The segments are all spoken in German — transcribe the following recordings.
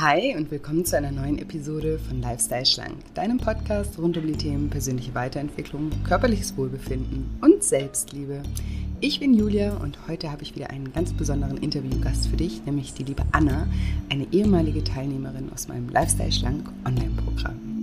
Hi und willkommen zu einer neuen Episode von Lifestyle Schlank, deinem Podcast rund um die Themen persönliche Weiterentwicklung, körperliches Wohlbefinden und Selbstliebe. Ich bin Julia und heute habe ich wieder einen ganz besonderen Interviewgast für dich, nämlich die liebe Anna, eine ehemalige Teilnehmerin aus meinem Lifestyle Schlank Online-Programm.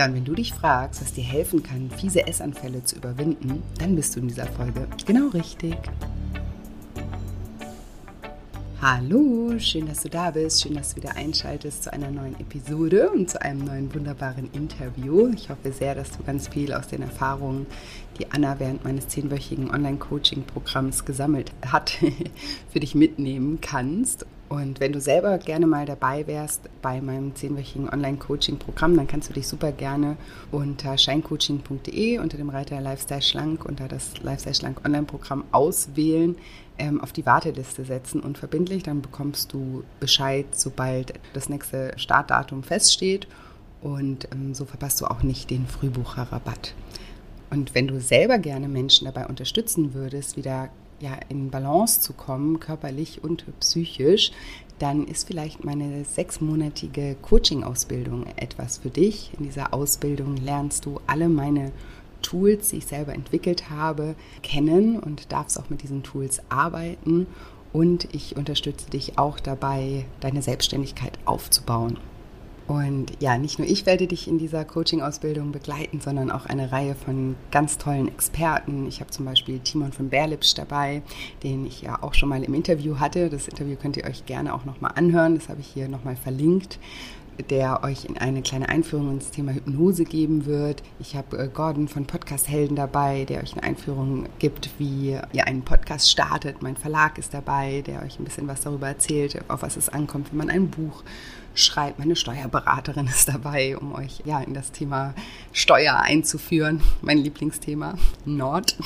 Ja, und wenn du dich fragst, was dir helfen kann, fiese Essanfälle zu überwinden, dann bist du in dieser Folge genau richtig. Hallo, schön, dass du da bist, schön, dass du wieder einschaltest zu einer neuen Episode und zu einem neuen wunderbaren Interview. Ich hoffe sehr, dass du ganz viel aus den Erfahrungen, die Anna während meines zehnwöchigen Online-Coaching-Programms gesammelt hat, für dich mitnehmen kannst. Und wenn du selber gerne mal dabei wärst bei meinem zehnwöchigen Online-Coaching-Programm, dann kannst du dich super gerne unter scheincoaching.de unter dem Reiter Lifestyle Schlank unter das Lifestyle Schlank Online-Programm auswählen, ähm, auf die Warteliste setzen und verbindlich. Dann bekommst du Bescheid, sobald das nächste Startdatum feststeht. Und ähm, so verpasst du auch nicht den Frühbucherrabatt. Und wenn du selber gerne Menschen dabei unterstützen würdest, wieder ja, in Balance zu kommen, körperlich und psychisch, dann ist vielleicht meine sechsmonatige Coaching-Ausbildung etwas für dich. In dieser Ausbildung lernst du alle meine Tools, die ich selber entwickelt habe, kennen und darfst auch mit diesen Tools arbeiten. Und ich unterstütze dich auch dabei, deine Selbstständigkeit aufzubauen. Und ja, nicht nur ich werde dich in dieser Coaching-Ausbildung begleiten, sondern auch eine Reihe von ganz tollen Experten. Ich habe zum Beispiel Timon von Berlipsch dabei, den ich ja auch schon mal im Interview hatte. Das Interview könnt ihr euch gerne auch nochmal anhören. Das habe ich hier nochmal verlinkt der euch in eine kleine Einführung ins Thema Hypnose geben wird. Ich habe äh, Gordon von Podcast Helden dabei, der euch eine Einführung gibt, wie ihr einen Podcast startet. Mein Verlag ist dabei, der euch ein bisschen was darüber erzählt, auf was es ankommt, wenn man ein Buch schreibt. Meine Steuerberaterin ist dabei, um euch ja in das Thema Steuer einzuführen. Mein Lieblingsthema Nord.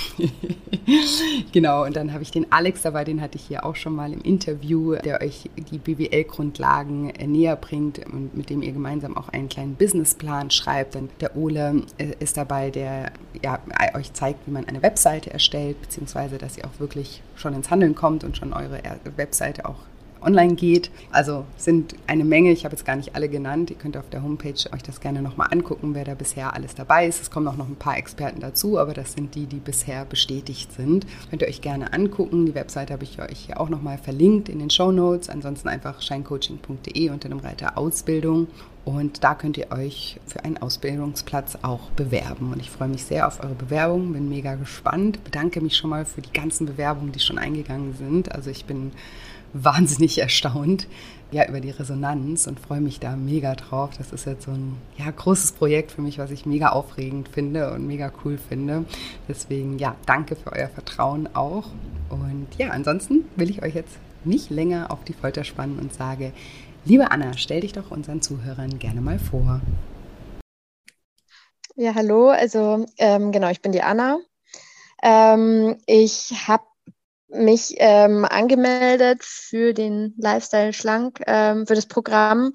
genau, und dann habe ich den Alex dabei, den hatte ich hier auch schon mal im Interview, der euch die BWL-Grundlagen näher bringt und mit dem ihr gemeinsam auch einen kleinen Businessplan schreibt. Dann der Ole äh, ist dabei, der ja, euch zeigt, wie man eine Webseite erstellt, beziehungsweise dass ihr auch wirklich schon ins Handeln kommt und schon eure Webseite auch online geht. Also sind eine Menge, ich habe jetzt gar nicht alle genannt. Ihr könnt auf der Homepage euch das gerne nochmal angucken, wer da bisher alles dabei ist. Es kommen auch noch ein paar Experten dazu, aber das sind die, die bisher bestätigt sind. Könnt ihr euch gerne angucken. Die Webseite habe ich euch hier auch nochmal verlinkt in den Show Notes. Ansonsten einfach scheincoaching.de unter dem Reiter Ausbildung. Und da könnt ihr euch für einen Ausbildungsplatz auch bewerben. Und ich freue mich sehr auf eure Bewerbung, bin mega gespannt. Bedanke mich schon mal für die ganzen Bewerbungen, die schon eingegangen sind. Also ich bin wahnsinnig erstaunt ja, über die Resonanz und freue mich da mega drauf. Das ist jetzt so ein ja, großes Projekt für mich, was ich mega aufregend finde und mega cool finde. Deswegen, ja, danke für euer Vertrauen auch. Und ja, ansonsten will ich euch jetzt nicht länger auf die Folter spannen und sage, liebe Anna, stell dich doch unseren Zuhörern gerne mal vor. Ja, hallo, also ähm, genau, ich bin die Anna. Ähm, ich habe mich ähm, angemeldet für den Lifestyle Schlank, ähm, für das Programm,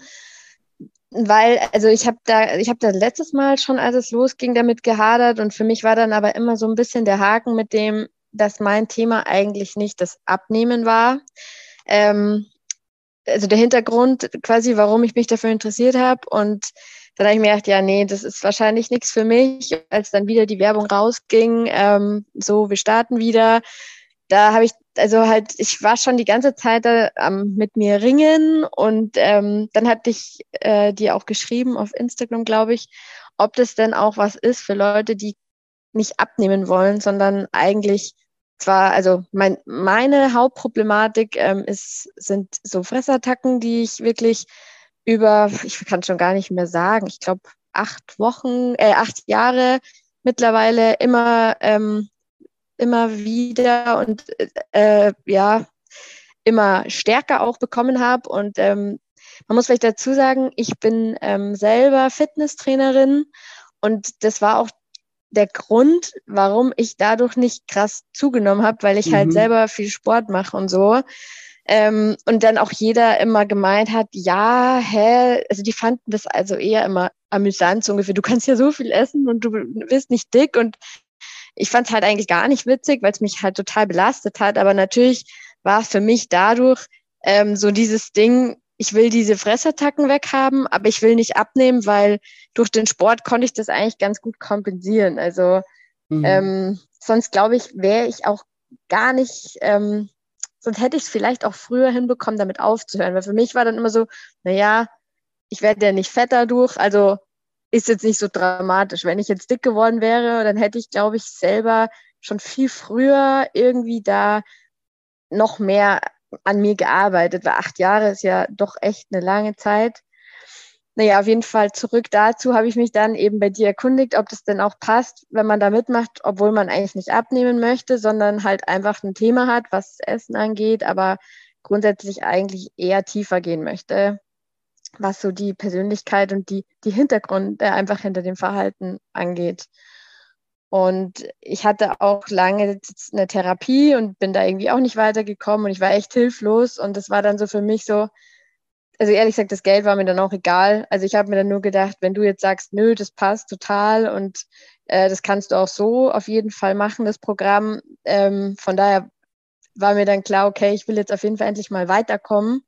weil, also ich habe da, ich habe da letztes Mal schon, als es losging, damit gehadert und für mich war dann aber immer so ein bisschen der Haken mit dem, dass mein Thema eigentlich nicht das Abnehmen war. Ähm, also der Hintergrund quasi, warum ich mich dafür interessiert habe und dann habe ich mir gedacht, ja, nee, das ist wahrscheinlich nichts für mich. Als dann wieder die Werbung rausging, ähm, so, wir starten wieder, da habe ich, also halt, ich war schon die ganze Zeit da ähm, mit mir ringen und ähm, dann hatte ich äh, dir auch geschrieben auf Instagram, glaube ich, ob das denn auch was ist für Leute, die nicht abnehmen wollen, sondern eigentlich zwar, also mein, meine Hauptproblematik ähm, ist, sind so Fressattacken, die ich wirklich über, ich kann schon gar nicht mehr sagen, ich glaube acht Wochen, äh, acht Jahre mittlerweile immer ähm, immer wieder und äh, ja, immer stärker auch bekommen habe. Und ähm, man muss vielleicht dazu sagen, ich bin ähm, selber Fitnesstrainerin und das war auch der Grund, warum ich dadurch nicht krass zugenommen habe, weil ich halt mhm. halt selber viel Sport mache und so. Ähm, und dann auch jeder immer gemeint hat, ja, hä, also die fanden das also eher immer amüsant, so ungefähr, du kannst ja so viel essen und du bist nicht dick. Und ich fand es halt eigentlich gar nicht witzig, weil es mich halt total belastet hat. Aber natürlich war es für mich dadurch ähm, so dieses Ding, ich will diese Fressattacken weghaben, aber ich will nicht abnehmen, weil durch den Sport konnte ich das eigentlich ganz gut kompensieren. Also mhm. ähm, sonst glaube ich, wäre ich auch gar nicht, ähm, sonst hätte ich es vielleicht auch früher hinbekommen, damit aufzuhören. Weil für mich war dann immer so, naja, ich werde ja nicht fetter durch, also ist jetzt nicht so dramatisch. Wenn ich jetzt dick geworden wäre, dann hätte ich, glaube ich, selber schon viel früher irgendwie da noch mehr an mir gearbeitet, weil acht Jahre ist ja doch echt eine lange Zeit. Naja, auf jeden Fall zurück dazu habe ich mich dann eben bei dir erkundigt, ob das denn auch passt, wenn man da mitmacht, obwohl man eigentlich nicht abnehmen möchte, sondern halt einfach ein Thema hat, was Essen angeht, aber grundsätzlich eigentlich eher tiefer gehen möchte, was so die Persönlichkeit und die, die Hintergründe einfach hinter dem Verhalten angeht. Und ich hatte auch lange eine Therapie und bin da irgendwie auch nicht weitergekommen und ich war echt hilflos. Und das war dann so für mich so, also ehrlich gesagt, das Geld war mir dann auch egal. Also ich habe mir dann nur gedacht, wenn du jetzt sagst, nö, das passt total und äh, das kannst du auch so auf jeden Fall machen, das Programm. Ähm, von daher war mir dann klar, okay, ich will jetzt auf jeden Fall endlich mal weiterkommen.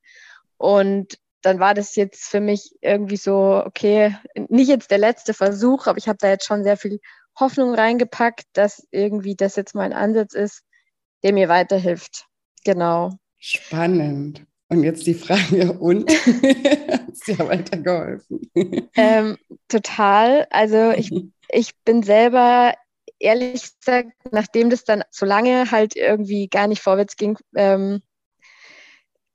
Und dann war das jetzt für mich irgendwie so, okay, nicht jetzt der letzte Versuch, aber ich habe da jetzt schon sehr viel Hoffnung reingepackt, dass irgendwie das jetzt mein Ansatz ist, der mir weiterhilft. Genau. Spannend. Und jetzt die Frage, und? Es dir weitergeholfen? Ähm, total. Also ich, ich bin selber, ehrlich gesagt, nachdem das dann so lange halt irgendwie gar nicht vorwärts ging, ähm,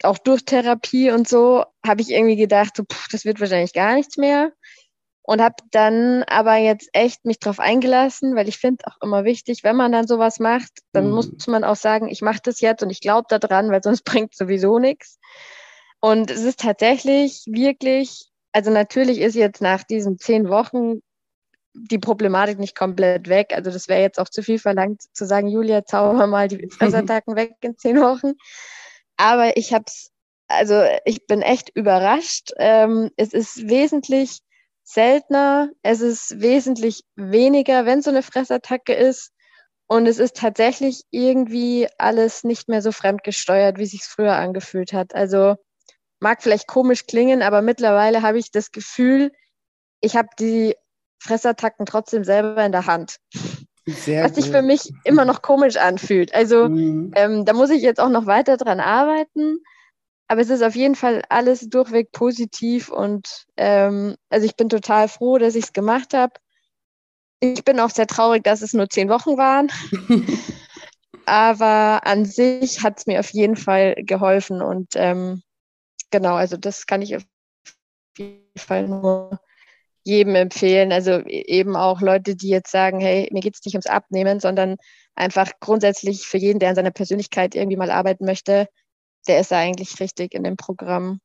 auch durch Therapie und so, habe ich irgendwie gedacht, so, pff, das wird wahrscheinlich gar nichts mehr und habe dann aber jetzt echt mich drauf eingelassen, weil ich finde auch immer wichtig, wenn man dann sowas macht, dann mhm. muss man auch sagen, ich mache das jetzt und ich glaube daran, weil sonst bringt sowieso nichts. Und es ist tatsächlich wirklich, also natürlich ist jetzt nach diesen zehn Wochen die Problematik nicht komplett weg. Also das wäre jetzt auch zu viel verlangt zu sagen, Julia, zauber mal die Fressattacken weg in zehn Wochen. Aber ich habe es, also ich bin echt überrascht. Ähm, es ist wesentlich seltener, es ist wesentlich weniger, wenn so eine Fressattacke ist. Und es ist tatsächlich irgendwie alles nicht mehr so fremdgesteuert, wie sich früher angefühlt hat. Also mag vielleicht komisch klingen, aber mittlerweile habe ich das Gefühl, ich habe die Fressattacken trotzdem selber in der Hand. Sehr was sich für mich immer noch komisch anfühlt. Also mhm. ähm, da muss ich jetzt auch noch weiter dran arbeiten. Aber es ist auf jeden Fall alles durchweg positiv und ähm, also ich bin total froh, dass ich es gemacht habe. Ich bin auch sehr traurig, dass es nur zehn Wochen waren. Aber an sich hat es mir auf jeden Fall geholfen und ähm, genau, also das kann ich auf jeden Fall nur jedem empfehlen. Also e-, eben auch Leute, die jetzt sagen, hey, mir geht es nicht ums Abnehmen, sondern einfach grundsätzlich für jeden, der an seiner Persönlichkeit irgendwie mal arbeiten möchte, der ist eigentlich richtig in dem Programm.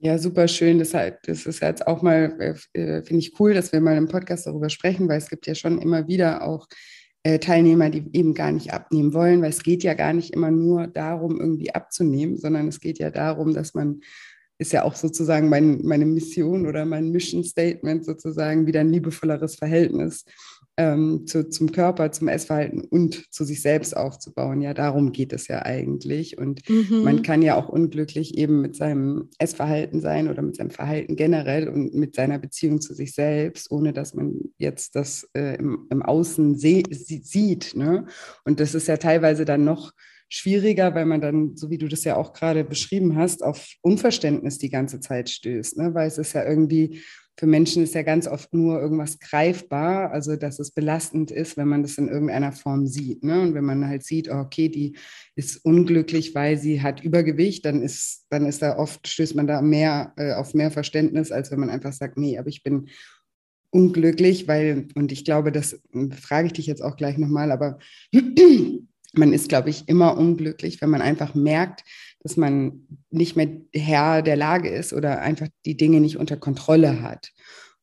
Ja, super schön. Das, das ist jetzt auch mal, äh, äh, finde ich cool, dass wir mal im Podcast darüber sprechen, weil es gibt ja schon immer wieder auch äh, Teilnehmer, die eben gar nicht abnehmen wollen, weil es geht ja gar nicht immer nur darum, irgendwie abzunehmen, sondern es geht ja darum, dass man ist ja auch sozusagen mein, meine Mission oder mein Mission Statement sozusagen wieder ein liebevolleres Verhältnis ähm, zu, zum Körper, zum Essverhalten und zu sich selbst aufzubauen. Ja, darum geht es ja eigentlich. Und mhm. man kann ja auch unglücklich eben mit seinem Essverhalten sein oder mit seinem Verhalten generell und mit seiner Beziehung zu sich selbst, ohne dass man jetzt das äh, im, im Außen sieht. Ne? Und das ist ja teilweise dann noch schwieriger, weil man dann, so wie du das ja auch gerade beschrieben hast, auf Unverständnis die ganze Zeit stößt. Ne? Weil es ist ja irgendwie für Menschen ist ja ganz oft nur irgendwas greifbar, also dass es belastend ist, wenn man das in irgendeiner Form sieht. Ne? Und wenn man halt sieht, oh, okay, die ist unglücklich, weil sie hat Übergewicht, dann ist, dann ist da oft, stößt man da mehr äh, auf mehr Verständnis, als wenn man einfach sagt, nee, aber ich bin unglücklich, weil, und ich glaube, das hm, frage ich dich jetzt auch gleich nochmal, aber man ist, glaube ich, immer unglücklich, wenn man einfach merkt, dass man nicht mehr Herr der Lage ist oder einfach die Dinge nicht unter Kontrolle hat.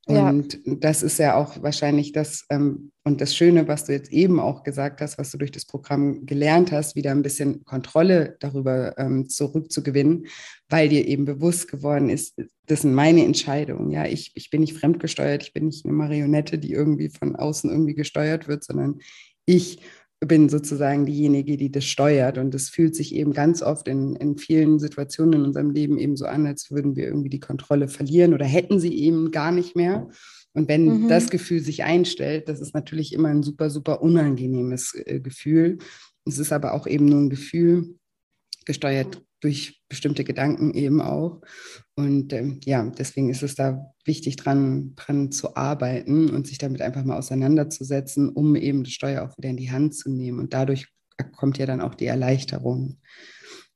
Und ja. das ist ja auch wahrscheinlich das ähm, und das Schöne, was du jetzt eben auch gesagt hast, was du durch das Programm gelernt hast, wieder ein bisschen Kontrolle darüber ähm, zurückzugewinnen, weil dir eben bewusst geworden ist, das sind meine Entscheidungen. Ja, ich, ich bin nicht fremdgesteuert, ich bin nicht eine Marionette, die irgendwie von außen irgendwie gesteuert wird, sondern ich bin sozusagen diejenige, die das steuert. Und es fühlt sich eben ganz oft in, in vielen Situationen in unserem Leben eben so an, als würden wir irgendwie die Kontrolle verlieren oder hätten sie eben gar nicht mehr. Und wenn mhm. das Gefühl sich einstellt, das ist natürlich immer ein super, super unangenehmes äh, Gefühl. Es ist aber auch eben nur ein Gefühl, gesteuert durch bestimmte Gedanken eben auch. Und ähm, ja, deswegen ist es da wichtig, dran, dran zu arbeiten und sich damit einfach mal auseinanderzusetzen, um eben das Steuer auch wieder in die Hand zu nehmen. Und dadurch kommt ja dann auch die Erleichterung.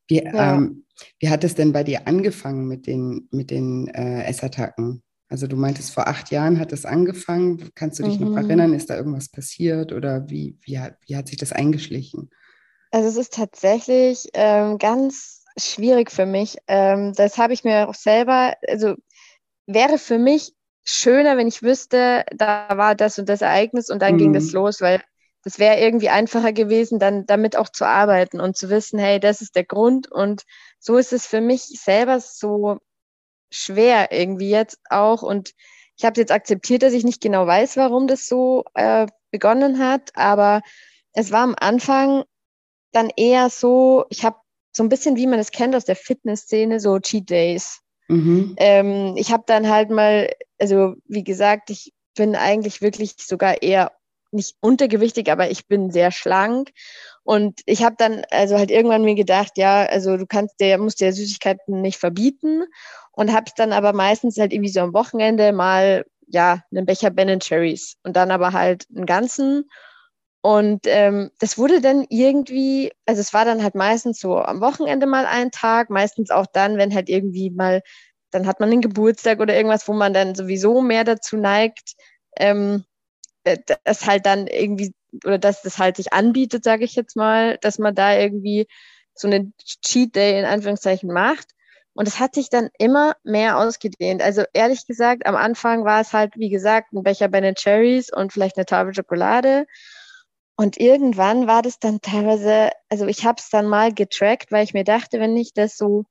Wie, ja. ähm, wie hat es denn bei dir angefangen mit den, mit den äh, Essattacken? Also du meintest, vor acht Jahren hat es angefangen. Kannst du dich mhm. noch erinnern? Ist da irgendwas passiert oder wie, wie, hat, wie hat sich das eingeschlichen? Also es ist tatsächlich ähm, ganz schwierig für mich. Ähm, das habe ich mir auch selber, also wäre für mich schöner, wenn ich wüsste, da war das und das Ereignis und dann mhm. ging das los, weil das wäre irgendwie einfacher gewesen, dann damit auch zu arbeiten und zu wissen, hey, das ist der Grund. Und so ist es für mich selber so schwer irgendwie jetzt auch. Und ich habe jetzt akzeptiert, dass ich nicht genau weiß, warum das so äh, begonnen hat. Aber es war am Anfang dann eher so, ich habe so ein bisschen, wie man es kennt aus der Fitnessszene, so Cheat Days. Mhm. Ähm, ich habe dann halt mal, also wie gesagt, ich bin eigentlich wirklich sogar eher nicht untergewichtig, aber ich bin sehr schlank. Und ich habe dann also halt irgendwann mir gedacht, ja, also du kannst dir, musst dir Süßigkeiten nicht verbieten und habe dann aber meistens halt irgendwie so am Wochenende mal ja einen Becher Ben Cherries und dann aber halt einen ganzen und ähm, das wurde dann irgendwie, also es war dann halt meistens so am Wochenende mal ein Tag, meistens auch dann, wenn halt irgendwie mal, dann hat man einen Geburtstag oder irgendwas, wo man dann sowieso mehr dazu neigt, ähm, äh, das halt dann irgendwie, oder dass das halt sich anbietet, sage ich jetzt mal, dass man da irgendwie so einen Cheat Day in Anführungszeichen macht. Und es hat sich dann immer mehr ausgedehnt. Also ehrlich gesagt, am Anfang war es halt, wie gesagt, ein Becher Ben Cherries und vielleicht eine Tafel Schokolade. Und irgendwann war das dann teilweise, also ich habe es dann mal getrackt, weil ich mir dachte, wenn ich das so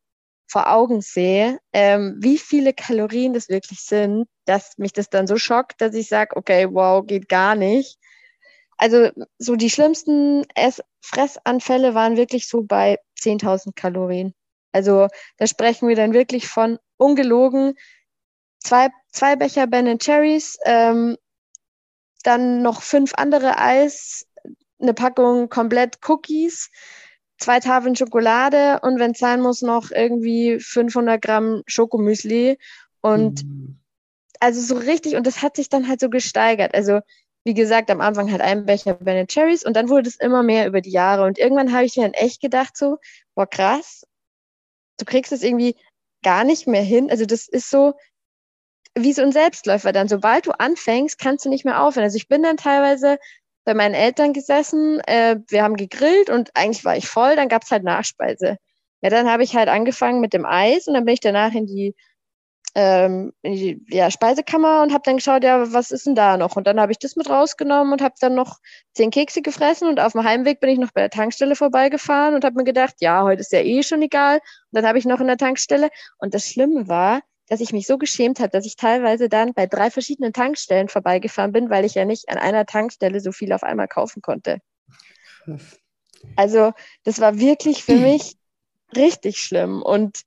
vor Augen sehe, ähm, wie viele Kalorien das wirklich sind, dass mich das dann so schockt, dass ich sage, okay, wow, geht gar nicht. Also so die schlimmsten Ess Fressanfälle waren wirklich so bei 10.000 Kalorien. Also da sprechen wir dann wirklich von ungelogen zwei, zwei Becher Ben Cherries, ähm, dann noch fünf andere Eis, eine Packung komplett Cookies, zwei Tafeln Schokolade und wenn es sein muss, noch irgendwie 500 Gramm Schokomüsli. Und mhm. also so richtig, und das hat sich dann halt so gesteigert. Also wie gesagt, am Anfang halt ein Becher Ben Cherries und dann wurde es immer mehr über die Jahre. Und irgendwann habe ich mir dann echt gedacht, so, boah, krass, du kriegst es irgendwie gar nicht mehr hin. Also das ist so wie so ein Selbstläufer dann. Sobald du anfängst, kannst du nicht mehr aufhören. Also ich bin dann teilweise bei meinen Eltern gesessen, äh, wir haben gegrillt und eigentlich war ich voll, dann gab's halt Nachspeise. Ja, dann habe ich halt angefangen mit dem Eis und dann bin ich danach in die, ähm, in die ja, Speisekammer und habe dann geschaut, ja, was ist denn da noch? Und dann habe ich das mit rausgenommen und habe dann noch zehn Kekse gefressen und auf dem Heimweg bin ich noch bei der Tankstelle vorbeigefahren und habe mir gedacht, ja, heute ist ja eh schon egal. Und dann habe ich noch in der Tankstelle und das Schlimme war, dass ich mich so geschämt habe, dass ich teilweise dann bei drei verschiedenen Tankstellen vorbeigefahren bin, weil ich ja nicht an einer Tankstelle so viel auf einmal kaufen konnte. Also das war wirklich für mich richtig schlimm. Und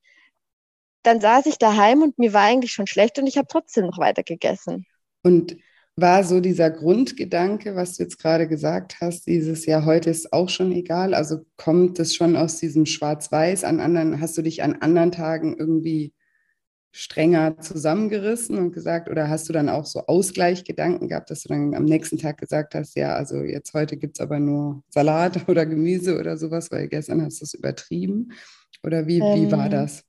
dann saß ich daheim und mir war eigentlich schon schlecht und ich habe trotzdem noch weiter gegessen. Und war so dieser Grundgedanke, was du jetzt gerade gesagt hast, dieses Jahr heute ist auch schon egal. Also kommt es schon aus diesem Schwarz-Weiß an anderen, hast du dich an anderen Tagen irgendwie strenger zusammengerissen und gesagt, oder hast du dann auch so Ausgleichgedanken gehabt, dass du dann am nächsten Tag gesagt hast, ja, also jetzt heute gibt es aber nur Salat oder Gemüse oder sowas, weil gestern hast du es übertrieben? Oder wie, ähm, wie war ähm, das?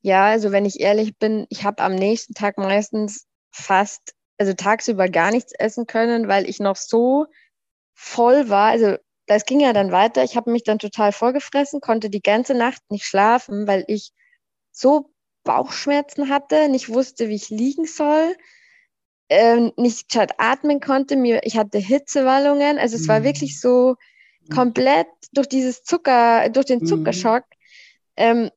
Ja, also wenn ich ehrlich bin, ich habe am nächsten Tag meistens fast, also tagsüber gar nichts essen können, weil ich noch so voll war. Also das ging ja dann weiter. Ich habe mich dann total vollgefressen, konnte die ganze Nacht nicht schlafen, weil ich so Bauchschmerzen hatte, nicht wusste, wie ich liegen soll. äh, nicht gescheit atmen konnte. Mir, ich hatte Hitzewallungen. Also es mhm. war wirklich so komplett durch dieses Zucker, durch den mhm. Zuckerschock. Mhm. Ähm,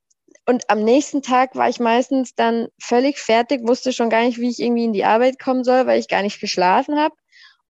und am nächsten Tag war ich meistens dann völlig fertig, wusste schon gar nicht, wie ich irgendwie in die Arbeit kommen soll, weil ich gar nicht geschlafen habe.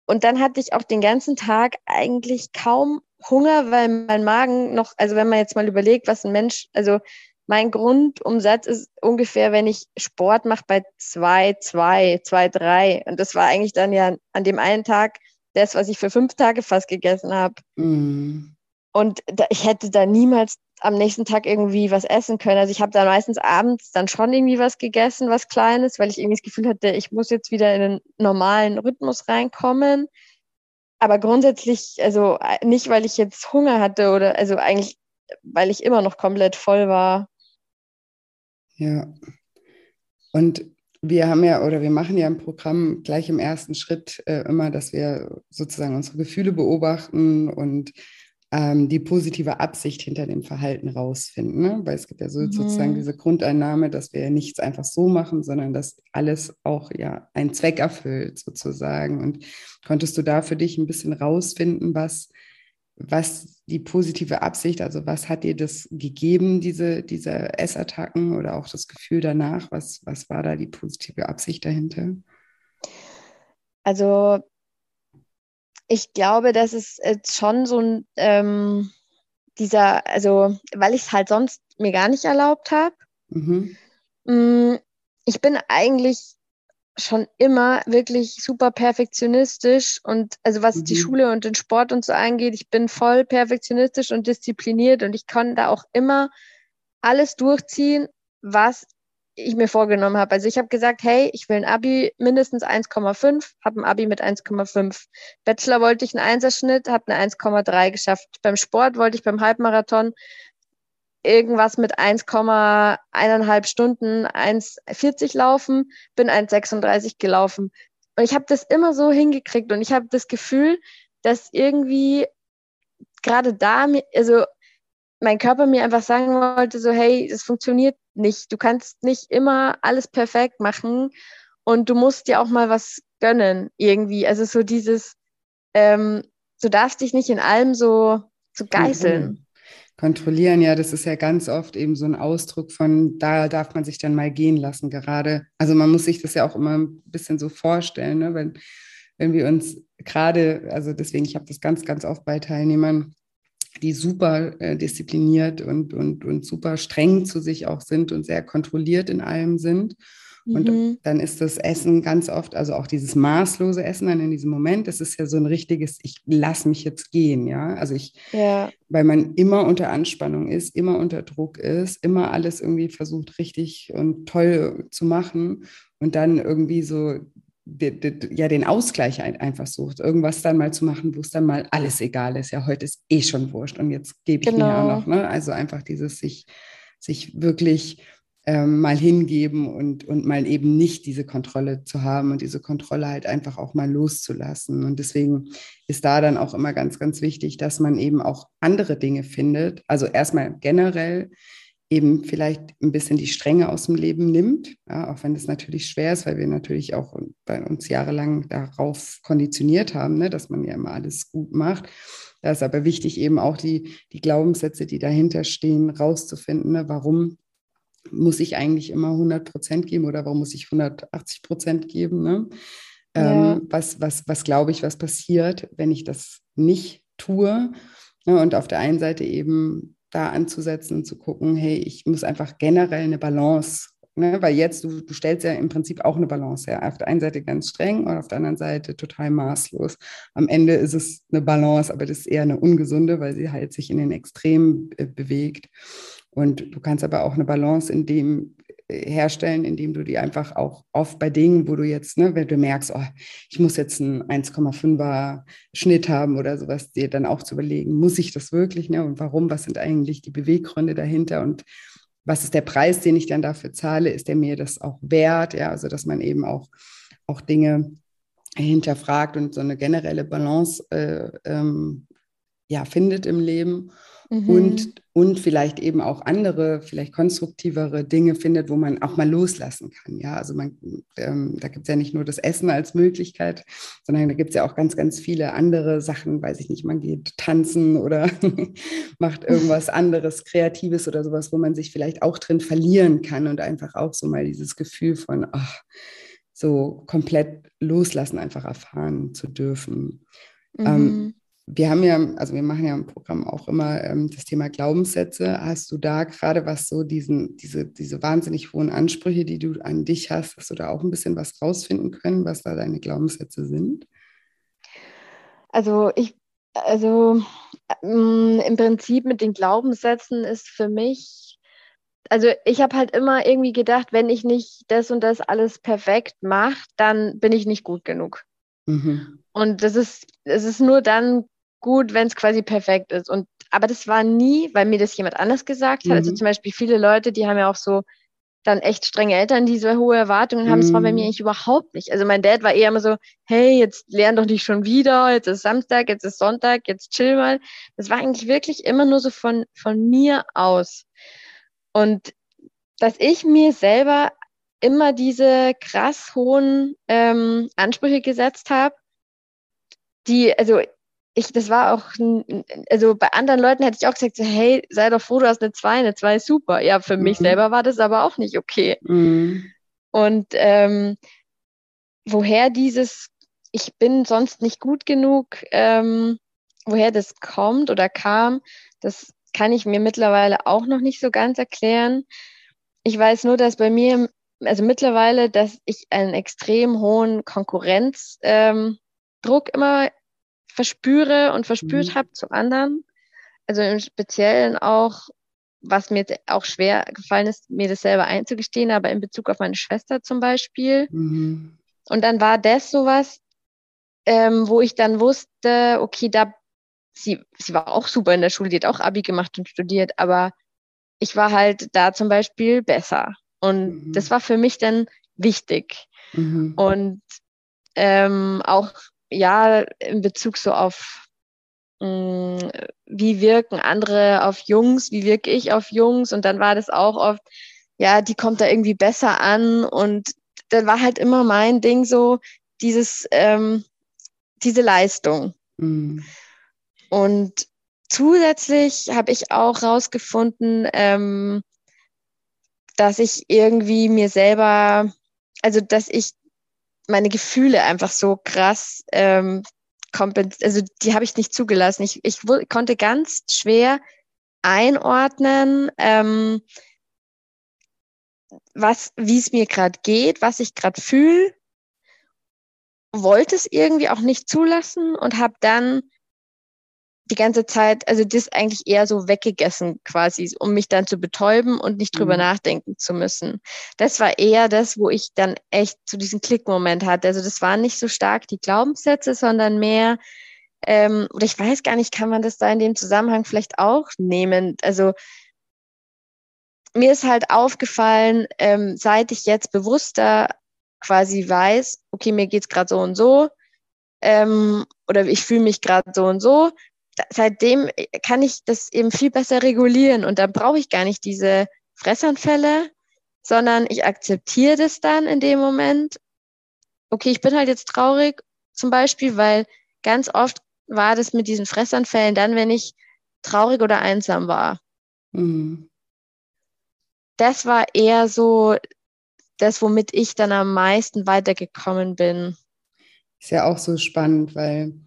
Und dann hatte ich auch den ganzen Tag eigentlich kaum Hunger, weil mein Magen noch, also wenn man jetzt mal überlegt, was ein Mensch, also mein Grundumsatz ist ungefähr, wenn ich Sport mache, bei zwei, zwei, zwei, drei. Und das war eigentlich dann ja an dem einen Tag das, was ich für fünf Tage fast gegessen habe. Mm. Und da, ich hätte da niemals am nächsten Tag irgendwie was essen können. Also ich habe dann meistens abends dann schon irgendwie was gegessen, was Kleines, weil ich irgendwie das Gefühl hatte, ich muss jetzt wieder in einen normalen Rhythmus reinkommen. Aber grundsätzlich, also äh, nicht, weil ich jetzt Hunger hatte oder also eigentlich, weil ich immer noch komplett voll war. Ja. Und wir haben ja oder wir machen ja im Programm gleich im ersten Schritt äh, immer, dass wir sozusagen unsere Gefühle beobachten und ähm, die positive Absicht hinter dem Verhalten rausfinden. Ne? Weil es gibt ja so, mhm. sozusagen diese Grundeinnahme, dass wir nichts einfach so machen, sondern dass alles auch ja einen Zweck erfüllt sozusagen. Und konntest du da für dich ein bisschen rausfinden, was, was die positive Absicht, also was hat dir das gegeben, diese, diese Essattacken oder auch das Gefühl danach? Was, was war da die positive Absicht dahinter? Also ich glaube, dass es schon so ein, ähm, dieser, also, weil ich es halt sonst mir gar nicht erlaubt habe. Mhm. Mm, ich bin eigentlich schon immer wirklich super perfektionistisch und also was mhm. die Schule und den Sport und so angeht, ich bin voll perfektionistisch und diszipliniert und ich kann da auch immer alles durchziehen, was ich mir vorgenommen habe. Also ich habe gesagt, hey, ich will ein Abi mindestens 1,5, habe ein Abi mit 1,5. Bachelor wollte ich einen Einserschnitt, habe eine 1,3 geschafft. Beim Sport wollte ich beim Halbmarathon irgendwas mit 1,1 Stunden 1,40 laufen, bin 1,36 gelaufen. Und ich habe das immer so hingekriegt und ich habe das Gefühl, dass irgendwie gerade da, also mein Körper mir einfach sagen wollte, so, hey, es funktioniert nicht. Du kannst nicht immer alles perfekt machen und du musst dir auch mal was gönnen irgendwie. Also so dieses, ähm, du darfst dich nicht in allem so, so geißeln. Kontrollieren, ja, das ist ja ganz oft eben so ein Ausdruck von, da darf man sich dann mal gehen lassen gerade. Also man muss sich das ja auch immer ein bisschen so vorstellen, ne? wenn, wenn wir uns gerade, also deswegen, ich habe das ganz, ganz oft bei Teilnehmern, die super äh, diszipliniert und, und, und super streng zu sich auch sind und sehr kontrolliert in allem sind. Und mhm. dann ist das Essen ganz oft, also auch dieses maßlose Essen dann in diesem Moment, das ist ja so ein richtiges, ich lasse mich jetzt gehen, ja. Also ich, ja. weil man immer unter Anspannung ist, immer unter Druck ist, immer alles irgendwie versucht richtig und toll zu machen und dann irgendwie so ja den Ausgleich einfach sucht, irgendwas dann mal zu machen, wo es dann mal alles egal ist. Ja, heute ist eh schon wurscht und jetzt gebe ich genau. mir auch noch. Ne? Also einfach dieses sich, sich wirklich ähm, mal hingeben und, und mal eben nicht diese Kontrolle zu haben und diese Kontrolle halt einfach auch mal loszulassen. Und deswegen ist da dann auch immer ganz, ganz wichtig, dass man eben auch andere Dinge findet. Also erstmal generell eben vielleicht ein bisschen die Strenge aus dem Leben nimmt, ja, auch wenn das natürlich schwer ist, weil wir natürlich auch bei uns jahrelang darauf konditioniert haben, ne, dass man ja immer alles gut macht. Da ist aber wichtig, eben auch die, die Glaubenssätze, die dahinter stehen, rauszufinden. Ne, warum muss ich eigentlich immer 100 Prozent geben oder warum muss ich 180 Prozent geben? Ne? Ja. Ähm, was, was, was glaube ich, was passiert, wenn ich das nicht tue? Ne, und auf der einen Seite eben da anzusetzen und zu gucken, hey, ich muss einfach generell eine Balance, ne? weil jetzt, du, du stellst ja im Prinzip auch eine Balance her. Auf der einen Seite ganz streng und auf der anderen Seite total maßlos. Am Ende ist es eine Balance, aber das ist eher eine ungesunde, weil sie halt sich in den Extremen äh, bewegt. Und du kannst aber auch eine Balance in dem herstellen, indem du die einfach auch oft bei Dingen, wo du jetzt, ne, wenn du merkst, oh, ich muss jetzt einen 1,5er Schnitt haben oder sowas, dir dann auch zu überlegen, muss ich das wirklich, ne, und warum, was sind eigentlich die Beweggründe dahinter? Und was ist der Preis, den ich dann dafür zahle, ist der mir das auch wert, ja, also dass man eben auch, auch Dinge hinterfragt und so eine generelle Balance äh, ähm, ja, findet im Leben. Mhm. und, und vielleicht eben auch andere, vielleicht konstruktivere Dinge findet, wo man auch mal loslassen kann. Ja, also man, ähm, da gibt es ja nicht nur das Essen als Möglichkeit, sondern da gibt es ja auch ganz, ganz viele andere Sachen, weiß ich nicht, man geht tanzen oder macht irgendwas anderes, Kreatives oder sowas, wo man sich vielleicht auch drin verlieren kann und einfach auch so mal dieses Gefühl von, ach, so komplett loslassen einfach erfahren zu dürfen. Ähm, mhm. Ähm, wir haben ja, also wir machen ja im Programm auch immer ähm, das Thema Glaubenssätze. Hast du da gerade was so diesen, diese, diese wahnsinnig hohen Ansprüche, die du an dich hast, hast du da auch ein bisschen was rausfinden können, was da deine Glaubenssätze sind? Also ich, also ähm, im Prinzip mit den Glaubenssätzen ist für mich, also ich habe halt immer irgendwie gedacht, wenn ich nicht das und das alles perfekt mache, dann bin ich nicht gut genug. Mhm. Und das ist, es ist nur dann gut, wenn es quasi perfekt ist. Und aber das war nie, weil mir das jemand anders gesagt hat. Also mhm. Also zum Beispiel viele Leute, die haben ja auch so dann echt strenge Eltern, die so hohe Erwartungen haben. Mhm. Das war bei mir mhm. eigentlich überhaupt nicht. Also mein Dad war eher immer so, hey, jetzt lern doch nicht schon wieder, jetzt ist Samstag, jetzt ist Sonntag, jetzt chill mal. Das war eigentlich wirklich immer nur so von, von mir aus. Und dass ich mir selber immer diese krass hohen ähm, Ansprüche gesetzt habe, die, also ich, das war auch, also bei anderen Leuten hätte ich auch gesagt, hey, sei doch froh, du hast eine 2, eine 2 ist super. Ja, für mhm. mich selber war das aber auch nicht okay. Mhm. Und ähm, woher dieses, ich bin sonst nicht gut genug, ähm, woher das kommt oder kam, das kann ich mir mittlerweile auch noch nicht so ganz erklären. Ich weiß nur, dass bei mir, also mittlerweile, dass ich einen extrem hohen Konkurrenzdruck ähm, immer verspüre und verspürt mhm. habe zu anderen. Also im Speziellen auch, was mir auch schwer gefallen ist, mir das selber einzugestehen, aber in Bezug auf meine Schwester zum Beispiel. Mhm. Und dann war das sowas, ähm, wo ich dann wusste, okay, da sie, sie war auch super in der Schule, die hat auch Abi gemacht und studiert, aber ich war halt da zum Beispiel besser. Und mhm. das war für mich dann wichtig. Mhm. Und ähm, auch ja, in Bezug so auf, mh, mm, wie wirken andere auf Jungs, wie wirke ich auf Jungs und dann war das auch oft, ja, die kommt da irgendwie besser an und dann war halt immer mein Ding so, dieses, ähm, diese Leistung. Mhm. Und zusätzlich habe ich auch rausgefunden, ähm, dass ich irgendwie mir selber, also dass ich meine Gefühle einfach so krass ähm, also die habe ich nicht zugelassen. Ich, ich konnte ganz schwer einordnen, ähm, was, wie es mir gerade geht, was ich gerade fühle, wollte es irgendwie auch nicht zulassen und habe dann die ganze Zeit, also das eigentlich eher so weggegessen quasi, um mich dann zu betäuben und nicht drüber mhm. nachdenken zu müssen. Das war eher das, wo ich dann echt zu so diesem Klickmoment hatte. Also das waren nicht so stark die Glaubenssätze, sondern mehr, ähm, oder ich weiß gar nicht, kann man das da in dem Zusammenhang vielleicht auch nehmen? Also mir ist halt aufgefallen, ähm, seit ich jetzt bewusster quasi weiß, okay, mir geht's gerade so und so, ähm, oder ich fühle mich gerade so und so, seitdem kann ich das eben viel besser regulieren und dann brauche ich gar nicht diese Fressanfälle, sondern ich akzeptiere das dann in dem Moment. Okay, ich bin halt jetzt traurig, zum Beispiel, weil ganz oft war das mit diesen Fressanfällen dann, wenn ich traurig oder einsam war. Mhm. Das war eher so das, womit ich dann am meisten weitergekommen bin. Ist ja auch so spannend, weil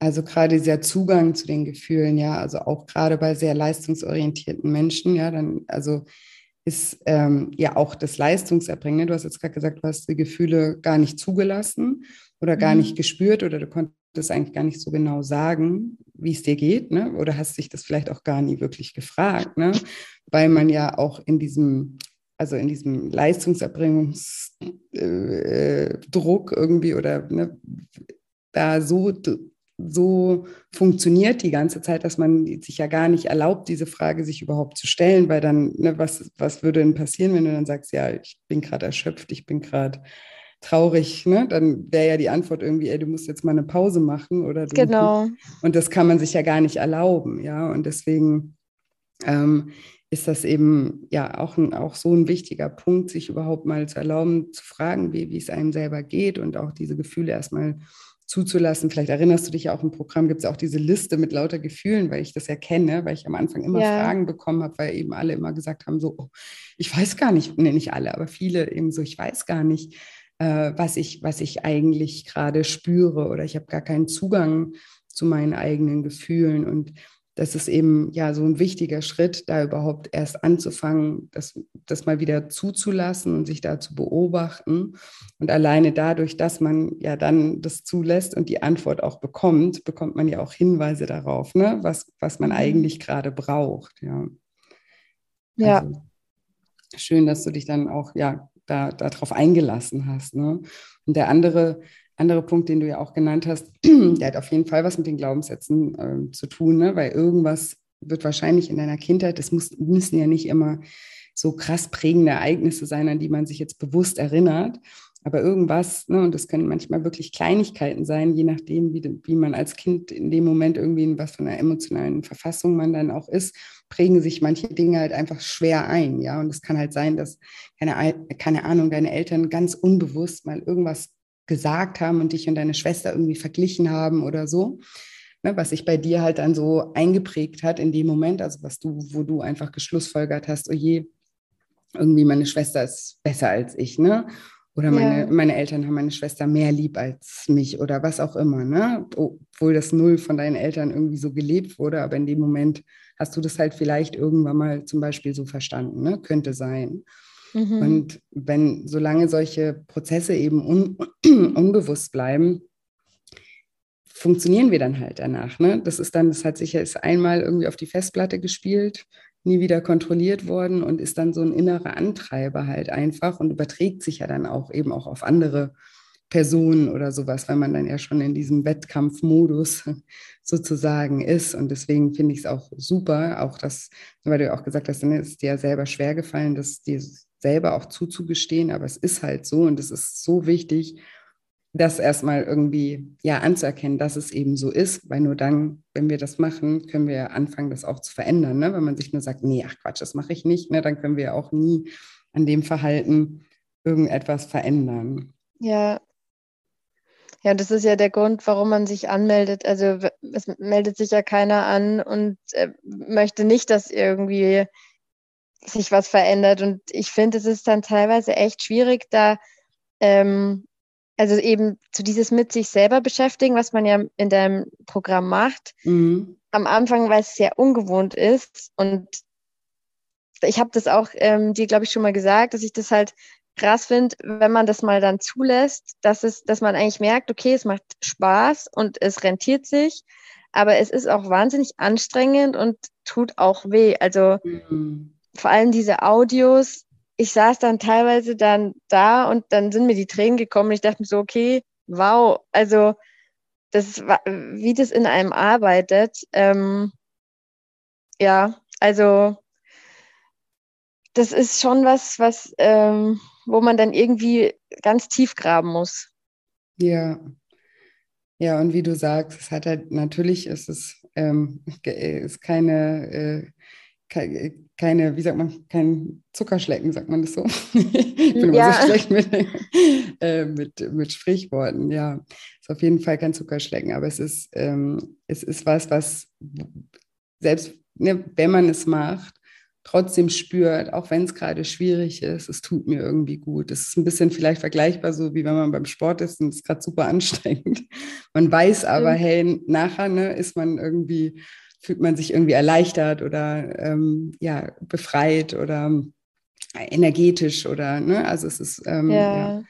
also gerade dieser Zugang zu den Gefühlen, ja, also auch gerade bei sehr leistungsorientierten Menschen, ja, dann, also ist ähm, ja auch das Leistungserbringen. Du hast jetzt gerade gesagt, du hast die Gefühle gar nicht zugelassen oder gar mhm. nicht gespürt oder du konntest eigentlich gar nicht so genau sagen, wie es dir geht, ne? Oder hast dich das vielleicht auch gar nie wirklich gefragt, ne? Weil man ja auch in diesem also in diesem Leistungserbringungsdruck äh, irgendwie oder ne, da so so funktioniert die ganze Zeit, dass man sich ja gar nicht erlaubt, diese Frage sich überhaupt zu stellen, weil dann, ne, was, was würde denn passieren, wenn du dann sagst, ja, ich bin gerade erschöpft, ich bin gerade traurig, ne? Dann wäre ja die Antwort irgendwie, ey, du musst jetzt mal eine Pause machen oder du, Genau. Und das kann man sich ja gar nicht erlauben, ja. Und deswegen ähm, ist das eben ja auch, ein, auch so ein wichtiger Punkt, sich überhaupt mal zu erlauben, zu fragen, wie, wie es einem selber geht und auch diese Gefühle erstmal zuzulassen. Vielleicht erinnerst du dich ja auch im Programm, gibt es auch diese Liste mit lauter Gefühlen, weil ich das ja kenne, weil ich am Anfang immer ja. Fragen bekommen habe, weil eben alle immer gesagt haben, so, oh, ich weiß gar nicht, nee, nicht alle, aber viele eben so, ich weiß gar nicht, äh, was, ich, was ich eigentlich gerade spüre oder ich habe gar keinen Zugang zu meinen eigenen Gefühlen. Und das ist eben ja so ein wichtiger Schritt, da überhaupt erst anzufangen, das, das mal wieder zuzulassen und sich da zu beobachten. Und alleine dadurch, dass man ja dann das zulässt und die Antwort auch bekommt, bekommt man ja auch Hinweise darauf, ne? was, was man mhm. eigentlich gerade braucht. Ja. ja. Also, schön, dass du dich dann auch ja da darauf eingelassen hast. Ne? Und der andere andere Punkt, den du ja auch genannt hast, der hat auf jeden Fall was mit den Glaubenssätzen äh, zu tun, ne? weil irgendwas wird wahrscheinlich in deiner Kindheit, das muss, müssen ja nicht immer so krass prägende Ereignisse sein, an die man sich jetzt bewusst erinnert, aber irgendwas, ne, und das können manchmal wirklich Kleinigkeiten sein, je nachdem, wie, wie man als Kind in dem Moment irgendwie in was von einer emotionalen Verfassung man dann auch ist, prägen sich manche Dinge halt einfach schwer ein, ja. Und es kann halt sein, dass, keine, keine Ahnung, deine Eltern ganz unbewusst mal irgendwas gesagt haben und dich und deine Schwester irgendwie verglichen haben oder so. Ne, was sich bei dir halt dann so eingeprägt hat in dem Moment, also was du, wo du einfach geschlussfolgert hast, oh je, irgendwie meine Schwester ist besser als ich, ne? Oder meine, ja. meine Eltern haben meine Schwester mehr lieb als mich oder was auch immer, ne? Obwohl das null von deinen Eltern irgendwie so gelebt wurde, aber in dem Moment hast du das halt vielleicht irgendwann mal zum Beispiel so verstanden, ne? Könnte sein. Mhm. Und wenn, solange solche Prozesse eben un, unbewusst bleiben, funktionieren wir dann halt danach. Ne? Das ist dann, das hat sich jetzt einmal irgendwie auf die Festplatte gespielt, nie wieder kontrolliert worden und ist dann so ein innerer Antreiber halt einfach und überträgt sich ja dann auch eben auch auf andere Personen oder sowas, weil man dann ja schon in diesem Wettkampfmodus sozusagen ist. Und deswegen finde ich es auch super, auch das, weil du ja auch gesagt hast, dann ist dir ja selber schwer gefallen, dass die selber auch zuzugestehen, aber es ist halt so und es ist so wichtig, das erstmal irgendwie ja anzuerkennen, dass es eben so ist, weil nur dann, wenn wir das machen, können wir anfangen, das auch zu verändern. Ne? Wenn man sich nur sagt, nee, ach Quatsch, das mache ich nicht, ne? dann können wir auch nie an dem Verhalten irgendetwas verändern. Ja. Ja, das ist ja der Grund, warum man sich anmeldet. Also es meldet sich ja keiner an und äh, möchte nicht, dass irgendwie sich was verändert. Und ich finde, es ist dann teilweise echt schwierig, da ähm, also eben zu dieses mit sich selber beschäftigen, was man ja in deinem Programm macht. Mhm. Am Anfang, weil es sehr ungewohnt ist. Und ich habe das auch ähm, dir, glaube ich, schon mal gesagt, dass ich das halt krass finde, wenn man das mal dann zulässt, dass es, dass man eigentlich merkt, okay, es macht Spaß und es rentiert sich, aber es ist auch wahnsinnig anstrengend und tut auch weh. Also mhm vor allem diese Audios, ich saß dann teilweise dann da und dann sind mir die Tränen gekommen. Ich dachte mir so, okay, wow, also das wie das in einem arbeitet. Ähm, ja, also das ist schon was, was, ähm, wo man dann irgendwie ganz tief graben muss. Ja. Ja, und wie du sagst, es hat halt natürlich, ist es ähm, ist keine äh, keine, wie sagt man, kein Zuckerschlecken, sagt man das so? ich bin ja. immer so schlecht mit, äh, mit, mit Sprichworten, ja. Ist auf jeden Fall kein Zuckerschlecken, aber es ist, ähm, es ist was, was selbst ne, wenn man es macht, trotzdem spürt, auch wenn es gerade schwierig ist, es tut mir irgendwie gut. Es ist ein bisschen vielleicht vergleichbar so, wie wenn man beim Sport ist und es ist gerade super anstrengend. Man weiß aber, hey, nachher ne, ist man irgendwie fühlt man sich irgendwie erleichtert oder ähm, ja, befreit oder energetisch oder, ne? Also es ist, ähm, ja. ja.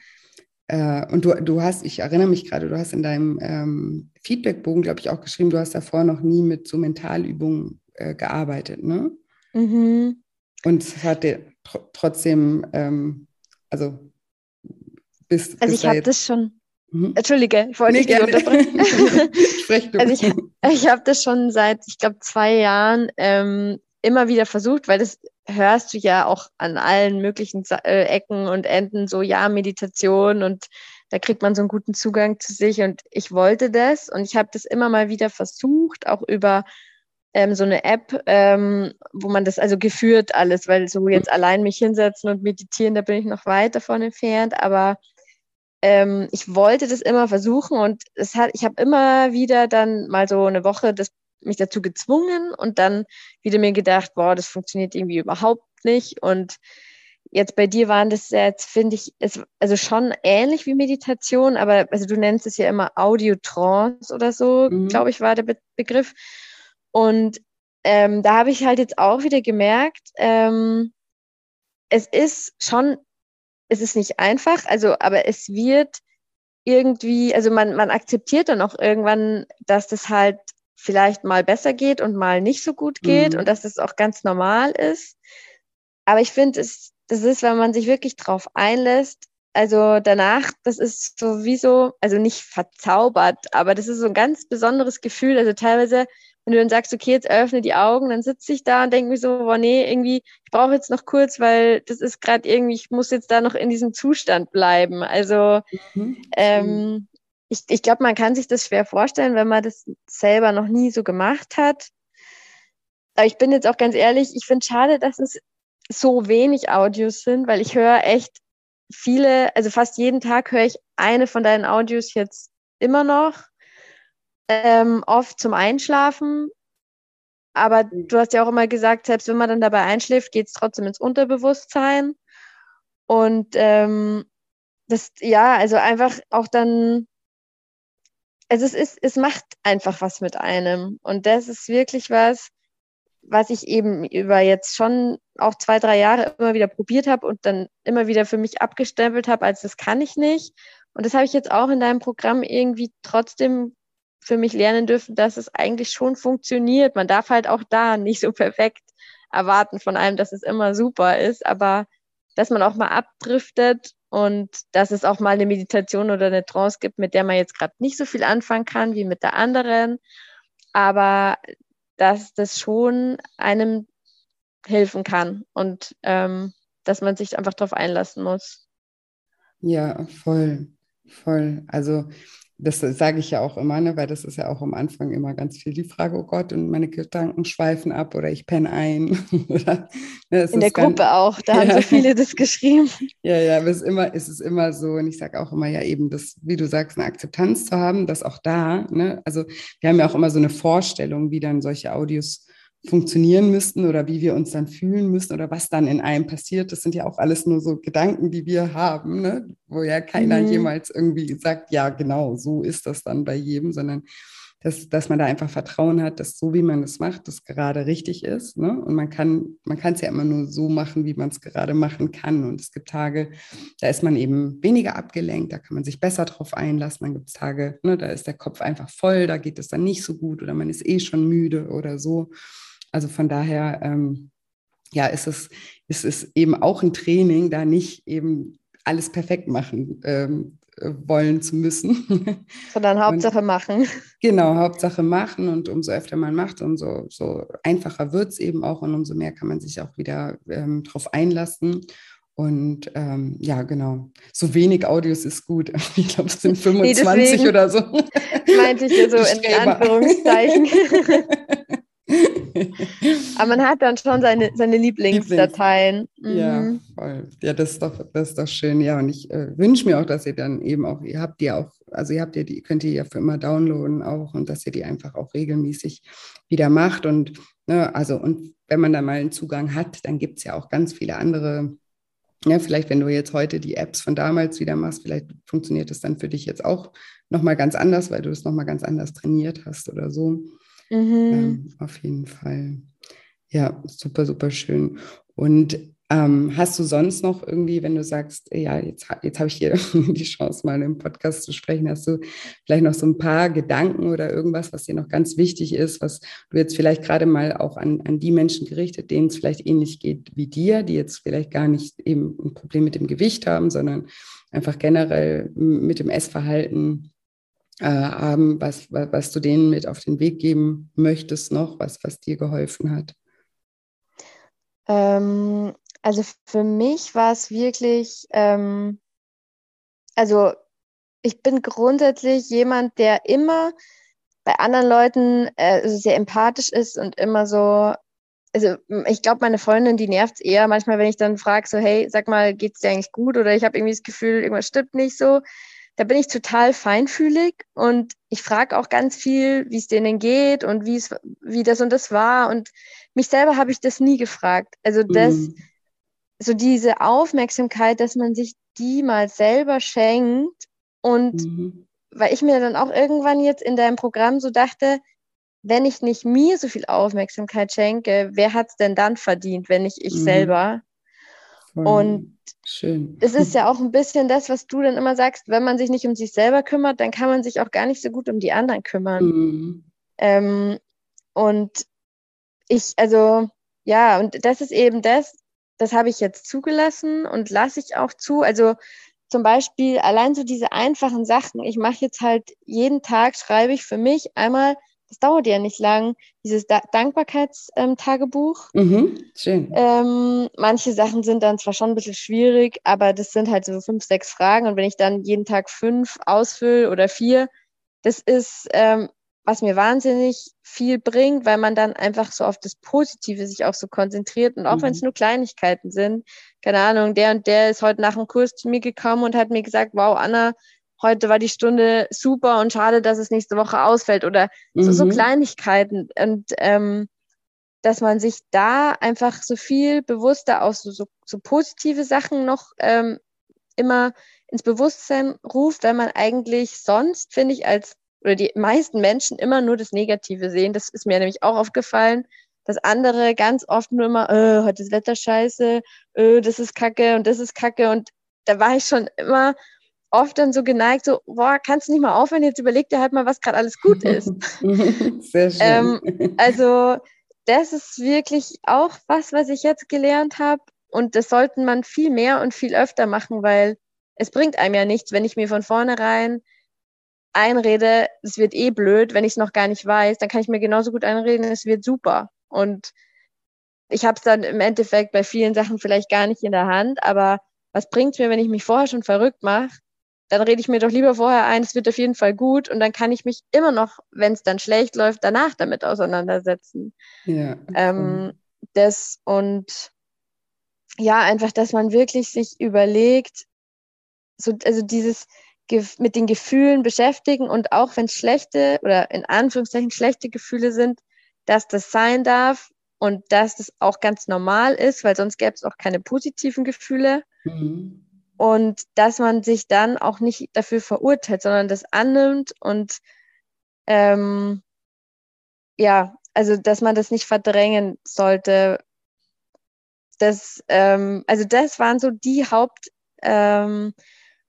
Äh, und du, du hast, ich erinnere mich gerade, du hast in deinem ähm, Feedbackbogen, glaube ich, auch geschrieben, du hast davor noch nie mit so Mentalübungen äh, gearbeitet, ne? Mhm. Und es hat dir tr trotzdem, ähm, also bis, Also ich habe das schon, Mhm. Entschuldige, ich wollte nee, dich unterbrechen. Sprech du. Also ich, ich habe das schon seit, ich glaube, zwei Jahren ähm, immer wieder versucht, weil das hörst du ja auch an allen möglichen äh, Ecken und Enden so, ja, Meditation und da kriegt man so einen guten Zugang zu sich und ich wollte das und ich habe das immer mal wieder versucht, auch über ähm, so eine App, ähm, wo man das also geführt alles, weil so jetzt allein mich hinsetzen und meditieren, da bin ich noch weit davon entfernt, aber ähm, ich wollte das immer versuchen und es hat, ich habe immer wieder dann mal so eine Woche das, mich dazu gezwungen und dann wieder mir gedacht, boah, das funktioniert irgendwie überhaupt nicht und Jetzt bei dir waren das jetzt, finde ich, es, also schon ähnlich wie Meditation, aber also du nennst es ja immer Audio-Trance oder so, mhm. glaube ich, war der Be Begriff. Und ähm, da habe ich halt jetzt auch wieder gemerkt, ähm, es ist schon, es ist nicht einfach, also, aber es wird irgendwie, also man, man akzeptiert dann auch irgendwann, dass das halt vielleicht mal besser geht und mal nicht so gut geht mhm. und dass das auch ganz normal ist. Aber ich finde, es das ist, wenn man sich wirklich drauf einlässt. Also danach, das ist sowieso, also nicht verzaubert, aber das ist so ein ganz besonderes Gefühl. Also teilweise, wenn du dann sagst, okay, jetzt öffne die Augen, dann sitze ich da und denke mir so, boah, nee, irgendwie, ich brauche jetzt noch kurz, weil das ist gerade irgendwie, ich muss jetzt da noch in diesem Zustand bleiben. Also mhm. ähm, ich, ich glaube, man kann sich das schwer vorstellen, wenn man das selber noch nie so gemacht hat. Aber ich bin jetzt auch ganz ehrlich, ich finde schade, dass es so wenig Audios sind, weil ich höre echt viele, also fast jeden Tag höre ich eine von deinen Audios jetzt immer noch, ähm, oft zum Einschlafen. Aber mhm. du hast ja auch immer gesagt, selbst wenn man dann dabei einschläft, geht es trotzdem ins Unterbewusstsein. Und ähm, das, ja, also einfach auch dann, also es ist, es macht einfach was mit einem. Und das ist wirklich was, was ich eben über jetzt schon auch zwei, drei Jahre immer wieder probiert habe und dann immer wieder für mich abgestempelt habe, als das kann ich nicht. Und das habe ich jetzt auch in deinem Programm irgendwie trotzdem für mich lernen dürfen, dass es eigentlich schon funktioniert. Man darf halt auch da nicht so perfekt erwarten von einem, dass es immer super ist, aber dass man auch mal abdriftet und dass es auch mal eine Meditation oder eine Trance gibt, mit der man jetzt gerade nicht so viel anfangen kann wie mit der anderen. Aber dass das schon einem helfen kann und ähm, dass man sich einfach darauf einlassen muss. Ja, voll, voll. Also das sage ich ja auch immer, ne, weil das ist ja auch am Anfang immer ganz viel die Frage, oh Gott, und meine Gedanken schweifen ab oder ich penne ein. oder, ne, In der Gruppe auch, da ja. haben so viele das geschrieben. Ja, ja, aber es ist immer, es ist immer so, und ich sage auch immer ja eben, das, wie du sagst, eine Akzeptanz zu haben, dass auch da, ne, also wir haben ja auch immer so eine Vorstellung, wie dann solche Audios funktionieren müssten oder wie wir uns dann fühlen müssen oder was dann in einem passiert. Das sind ja auch alles nur so Gedanken, die wir haben, ne? wo ja keiner mhm. jemals irgendwie sagt, ja, genau, so ist das dann bei jedem, sondern dass, dass man da einfach Vertrauen hat, dass so wie man es macht, das gerade richtig ist. Ne? Und man kann man kann es ja immer nur so machen, wie man es gerade machen kann. Und es gibt Tage, da ist man eben weniger abgelenkt, da kann man sich besser drauf einlassen. Dann gibt es Tage, ne, da ist der Kopf einfach voll, da geht es dann nicht so gut oder man ist eh schon müde oder so. Also von daher, ähm, ja, ist es, ist es eben auch ein Training, da nicht eben alles perfekt machen ähm, wollen zu müssen. Sondern Hauptsache und, machen. Genau, Hauptsache machen und umso öfter man macht, umso so einfacher wird es eben auch und umso mehr kann man sich auch wieder ähm, drauf einlassen. Und ähm, ja, genau. So wenig Audios ist gut. Ich glaube, es sind 25 nee, oder so. Meinte ich so in Anführungszeichen. Aber man hat dann schon seine, seine Lieblingsdateien. Mhm. Ja, voll. Ja, das ist doch, das ist doch schön. Ja, und ich äh, wünsche mir auch, dass ihr dann eben auch, ihr habt die auch, also ihr habt ja die, könnt ihr ja für immer downloaden auch und dass ihr die einfach auch regelmäßig wieder macht. Und ne, also, und wenn man da mal einen Zugang hat, dann gibt es ja auch ganz viele andere ja, vielleicht, wenn du jetzt heute die Apps von damals wieder machst, vielleicht funktioniert das dann für dich jetzt auch nochmal ganz anders, weil du es nochmal ganz anders trainiert hast oder so. Mhm. Ähm, auf jeden Fall. Ja, super, super schön. Und ähm, hast du sonst noch irgendwie, wenn du sagst, ja, jetzt, jetzt habe ich hier die Chance, mal im Podcast zu sprechen, hast du vielleicht noch so ein paar Gedanken oder irgendwas, was dir noch ganz wichtig ist, was du jetzt vielleicht gerade mal auch an, an die Menschen gerichtet, denen es vielleicht ähnlich geht wie dir, die jetzt vielleicht gar nicht eben ein Problem mit dem Gewicht haben, sondern einfach generell mit dem Essverhalten äh, haben, was, was, was, du denen mit auf den Weg geben möchtest noch, was, was dir geholfen hat? Ähm, also für mich war es wirklich, ähm, also ich bin grundsätzlich jemand, der immer bei anderen Leuten äh, sehr empathisch ist und immer so, also ich glaube, meine Freundin, die nervt es eher manchmal, wenn ich dann frage, so, hey, sag mal, geht's dir eigentlich gut? Oder ich habe irgendwie das Gefühl, irgendwas stimmt nicht so. Da bin ich total feinfühlig und ich frage auch ganz viel, wie es denen geht und wie es, wie das und das war. Und mich selber habe ich das nie gefragt. Also das, mhm. so diese Aufmerksamkeit, dass man sich die mal selber schenkt und mhm weil ich mir dann auch irgendwann jetzt in deinem Programm so dachte, wenn ich nicht mir so viel Aufmerksamkeit schenke, wer hat es denn dann verdient, wenn nicht ich mhm. selber? Voll und schön. es ist ja auch ein bisschen das, was du dann immer sagst, wenn man sich nicht um sich selber kümmert, dann kann man sich auch gar nicht so gut um die anderen kümmern. Mhm. Ähm, und ich, also ja, und das ist eben das, das habe ich jetzt zugelassen und lasse ich auch zu. Also zum Beispiel allein so diese einfachen Sachen. Ich mache jetzt halt jeden Tag, schreibe ich für mich einmal, das dauert ja nicht lang, dieses da Dankbarkeitstagebuch. Mhm, schön. Ähm, manche Sachen sind dann zwar schon ein bisschen schwierig, aber das sind halt so fünf, sechs Fragen. Und wenn ich dann jeden Tag fünf ausfülle oder vier, das ist ähm, was mir wahnsinnig viel bringt, weil man dann einfach so auf das Positive sich auch so konzentriert und auch mhm. wenn es nur Kleinigkeiten sind, keine Ahnung, der und der ist heute nach dem Kurs zu mir gekommen und hat mir gesagt, wow, Anna, heute war die Stunde super und schade, dass es nächste Woche ausfällt oder mhm. so, so mhm. Kleinigkeiten und ähm, dass man sich da einfach so viel bewusster auf so, so, so positive Sachen noch ähm, immer ins Bewusstsein ruft, weil man eigentlich sonst, finde ich, als oder die meisten Menschen immer nur das Negative sehen. Das ist mir nämlich auch aufgefallen, dass andere ganz oft nur immer, äh, heute ist Wetter scheiße, äh, das ist kacke und das ist kacke. Und da war ich schon immer oft dann so geneigt, so, boah, kannst du nicht mal aufhören, jetzt überleg dir halt mal, was gerade alles gut ist. Sehr schön. Ähm, also das ist wirklich auch was, was ich jetzt gelernt habe. Und das sollten man viel mehr und viel öfter machen, weil es bringt einem ja nichts, wenn ich mir von vornherein einrede, es wird eh blöd, wenn ich es noch gar nicht weiß, dann kann ich mir genauso gut einreden, es wird super. Und ich habe es dann im Endeffekt bei vielen Sachen vielleicht gar nicht in der Hand, aber was bringt mir, wenn ich mich vorher schon verrückt mache? Dann rede ich mir doch lieber vorher ein, es wird auf jeden Fall gut und dann kann ich mich immer noch, wenn es dann schlecht läuft, danach damit auseinandersetzen. Ja. Ähm, das und ja, einfach, dass man wirklich sich überlegt, so, also dieses, mit den Gefühlen beschäftigen und auch wenn es schlechte oder in Anführungszeichen schlechte Gefühle sind, dass das sein darf und dass das auch ganz normal ist, weil sonst gäbe es auch keine positiven Gefühle. Mhm. Und dass man sich dann auch nicht dafür verurteilt, sondern das annimmt und ähm, ja, also dass man das nicht verdrängen sollte. Das, ähm, also das waren so die Haupt ähm,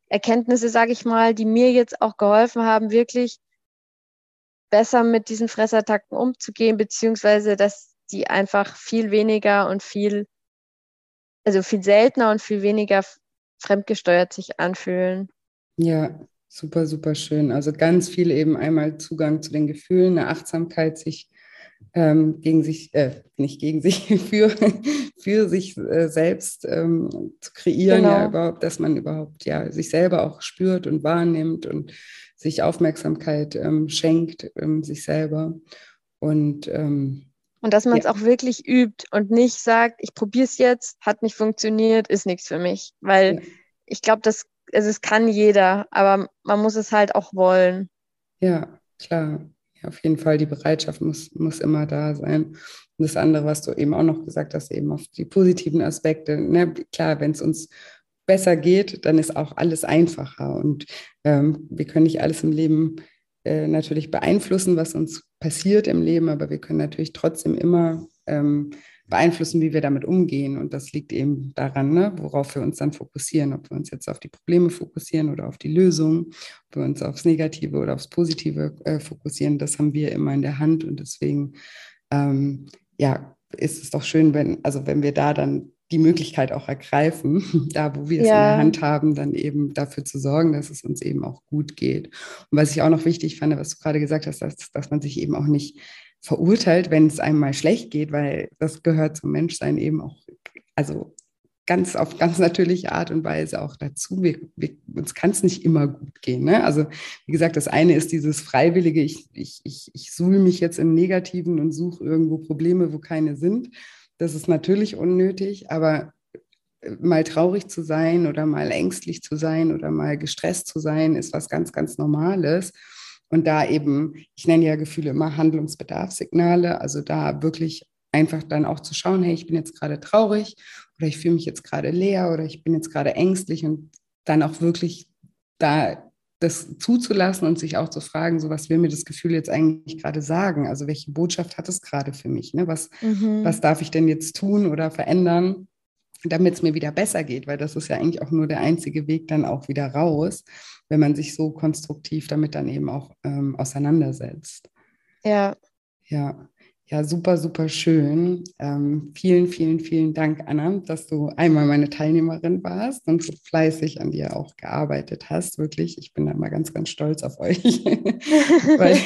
sage ich mal, die mir jetzt auch geholfen haben, wirklich besser mit diesen Fressattacken umzugehen, beziehungsweise dass die einfach viel weniger und viel, also viel seltener und viel weniger fremdgesteuert sich anfühlen. Ja, super, super schön. Also ganz viel eben einmal Zugang zu den Gefühlen, eine Achtsamkeit, sich ähm, gegen sich, äh, nicht gegen sich, für, für sich äh, selbst ähm, zu kreieren, genau. ja überhaupt, dass man überhaupt ja sich selber auch spürt und wahrnimmt und sich Aufmerksamkeit ähm, schenkt, ähm, sich selber. Und, ähm, und dass man es ja. auch wirklich übt und nicht sagt, ich probiere es jetzt, hat nicht funktioniert, ist nichts für mich. Weil ja. ich glaube, das, also es kann jeder, aber man muss es halt auch wollen. Ja, klar auf jeden Fall die Bereitschaft muss, muss immer da sein. Und das andere, was du eben auch noch gesagt hast, eben auf die positiven Aspekte. Ne? Klar, wenn es uns besser geht, dann ist auch alles einfacher. Und ähm, wir können nicht alles im Leben äh, natürlich beeinflussen, was uns passiert im Leben, aber wir können natürlich trotzdem immer ähm, beeinflussen, wie wir damit umgehen. Und das liegt eben daran, ne, worauf wir uns dann fokussieren, ob wir uns jetzt auf die Probleme fokussieren oder auf die Lösung, ob wir uns aufs Negative oder aufs Positive äh, fokussieren. Das haben wir immer in der Hand. Und deswegen, ähm, ja, ist es doch schön, wenn, also wenn wir da dann die Möglichkeit auch ergreifen, da wo wir es ja. in der Hand haben, dann eben dafür zu sorgen, dass es uns eben auch gut geht. Und was ich auch noch wichtig fand, was du gerade gesagt hast, dass, dass man sich eben auch nicht verurteilt, wenn es einem mal schlecht geht, weil das gehört zum Menschsein eben auch, also ganz auf ganz natürliche Art und Weise auch dazu. Wir, wir, uns kann es nicht immer gut gehen. Ne? Also wie gesagt, das eine ist dieses freiwillige, ich, ich, ich, ich suhle mich jetzt im Negativen und suche irgendwo Probleme, wo keine sind. Das ist natürlich unnötig, aber äh, mal traurig zu sein oder mal ängstlich zu sein oder mal gestresst zu sein, ist was ganz, ganz Normales. Und da eben, ich nenne ja Gefühle immer Handlungsbedarfssignale, also da wirklich einfach dann auch zu schauen, hey, ich bin jetzt gerade traurig oder ich fühle mich jetzt gerade leer oder ich bin jetzt gerade ängstlich und dann auch wirklich da das zuzulassen und sich auch zu fragen, so was will mir das Gefühl jetzt eigentlich gerade sagen? Also welche Botschaft hat es gerade für mich? Ne? Was, mhm. was darf ich denn jetzt tun oder verändern, damit es mir wieder besser geht? Weil das ist ja eigentlich auch nur der einzige Weg dann auch wieder raus, wenn man sich so konstruktiv damit dann eben auch ähm, auseinandersetzt. Ja. Ja. Ja, super, super schön. Ähm, vielen, vielen, vielen Dank, Anna, dass du einmal meine Teilnehmerin warst und so fleißig an dir auch gearbeitet hast. Wirklich, ich bin da mal ganz, ganz stolz auf euch. weil,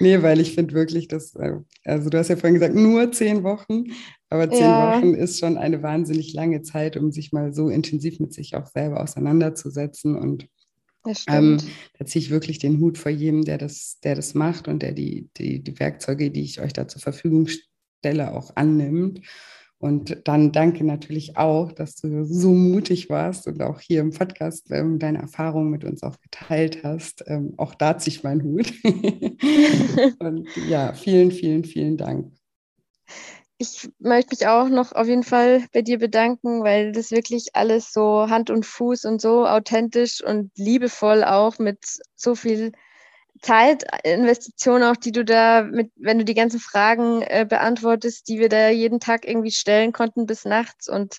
nee, weil ich finde wirklich, dass, äh, also du hast ja vorhin gesagt, nur zehn Wochen, aber zehn ja. Wochen ist schon eine wahnsinnig lange Zeit, um sich mal so intensiv mit sich auch selber auseinanderzusetzen und ähm, da ziehe ich wirklich den Hut vor jedem, der das, der das macht und der die, die, die Werkzeuge, die ich euch da zur Verfügung stelle, auch annimmt. Und dann danke natürlich auch, dass du so mutig warst und auch hier im Podcast ähm, deine Erfahrungen mit uns auch geteilt hast. Ähm, auch da ziehe ich meinen Hut. und ja, vielen, vielen, vielen Dank ich möchte mich auch noch auf jeden Fall bei dir bedanken, weil das wirklich alles so Hand und Fuß und so authentisch und liebevoll auch mit so viel Zeitinvestition auch, die du da mit, wenn du die ganzen Fragen äh, beantwortest, die wir da jeden Tag irgendwie stellen konnten bis nachts. Und